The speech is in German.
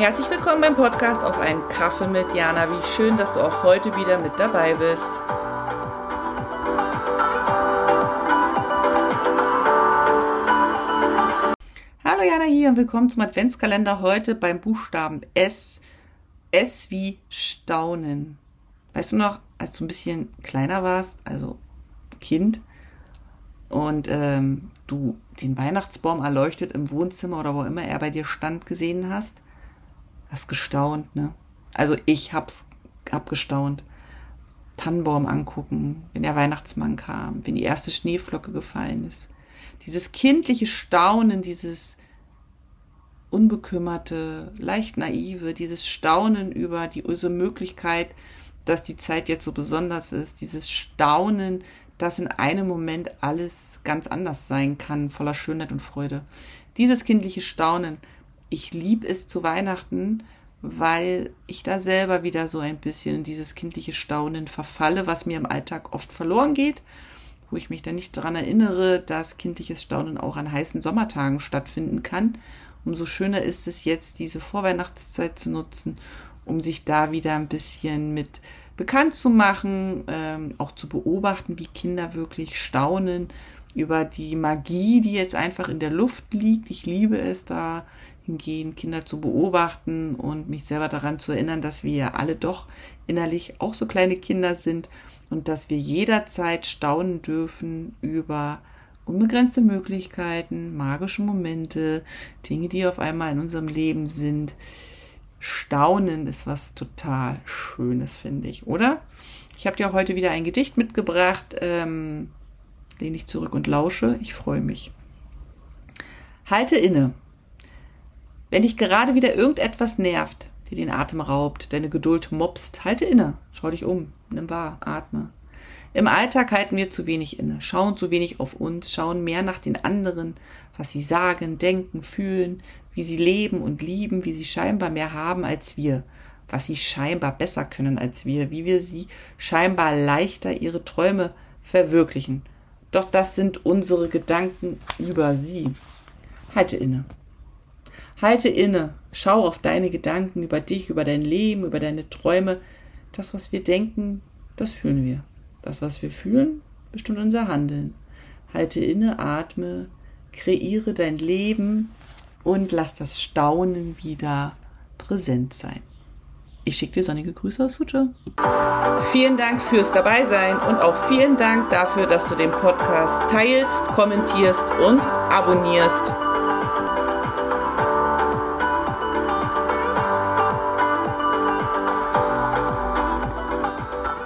Herzlich willkommen beim Podcast auf einen Kaffee mit Jana. Wie schön, dass du auch heute wieder mit dabei bist. Hallo Jana hier und willkommen zum Adventskalender heute beim Buchstaben S. S wie Staunen. Weißt du noch, als du ein bisschen kleiner warst, also Kind, und ähm, du den Weihnachtsbaum erleuchtet im Wohnzimmer oder wo immer er bei dir stand gesehen hast? Hast gestaunt, ne? Also ich hab's hab gestaunt. Tannenbaum angucken, wenn der Weihnachtsmann kam, wenn die erste Schneeflocke gefallen ist. Dieses kindliche Staunen, dieses unbekümmerte, leicht naive, dieses Staunen über die diese Möglichkeit, dass die Zeit jetzt so besonders ist, dieses Staunen, dass in einem Moment alles ganz anders sein kann, voller Schönheit und Freude. Dieses kindliche Staunen, ich liebe es zu Weihnachten, weil ich da selber wieder so ein bisschen in dieses kindliche Staunen verfalle, was mir im Alltag oft verloren geht, wo ich mich dann nicht daran erinnere, dass kindliches Staunen auch an heißen Sommertagen stattfinden kann. Umso schöner ist es jetzt, diese Vorweihnachtszeit zu nutzen, um sich da wieder ein bisschen mit bekannt zu machen, ähm, auch zu beobachten, wie Kinder wirklich staunen über die Magie, die jetzt einfach in der Luft liegt. Ich liebe es da hingehen, Kinder zu beobachten und mich selber daran zu erinnern, dass wir alle doch innerlich auch so kleine Kinder sind und dass wir jederzeit staunen dürfen über unbegrenzte Möglichkeiten, magische Momente, Dinge, die auf einmal in unserem Leben sind. Staunen ist was total Schönes, finde ich, oder? Ich habe dir heute wieder ein Gedicht mitgebracht. Ähm, lehne ich zurück und lausche. Ich freue mich. Halte inne. Wenn dich gerade wieder irgendetwas nervt, dir den Atem raubt, deine Geduld mobst, halte inne, schau dich um, nimm wahr, atme. Im Alltag halten wir zu wenig inne, schauen zu wenig auf uns, schauen mehr nach den anderen, was sie sagen, denken, fühlen, wie sie leben und lieben, wie sie scheinbar mehr haben als wir, was sie scheinbar besser können als wir, wie wir sie scheinbar leichter ihre Träume verwirklichen. Doch das sind unsere Gedanken über sie. Halte inne. Halte inne, schau auf deine Gedanken über dich, über dein Leben, über deine Träume. Das, was wir denken, das fühlen wir. Das, was wir fühlen, bestimmt unser Handeln. Halte inne, atme, kreiere dein Leben und lass das Staunen wieder präsent sein. Ich schicke dir sonnige Grüße aus Suche. Vielen Dank fürs Dabeisein und auch vielen Dank dafür, dass du den Podcast teilst, kommentierst und abonnierst.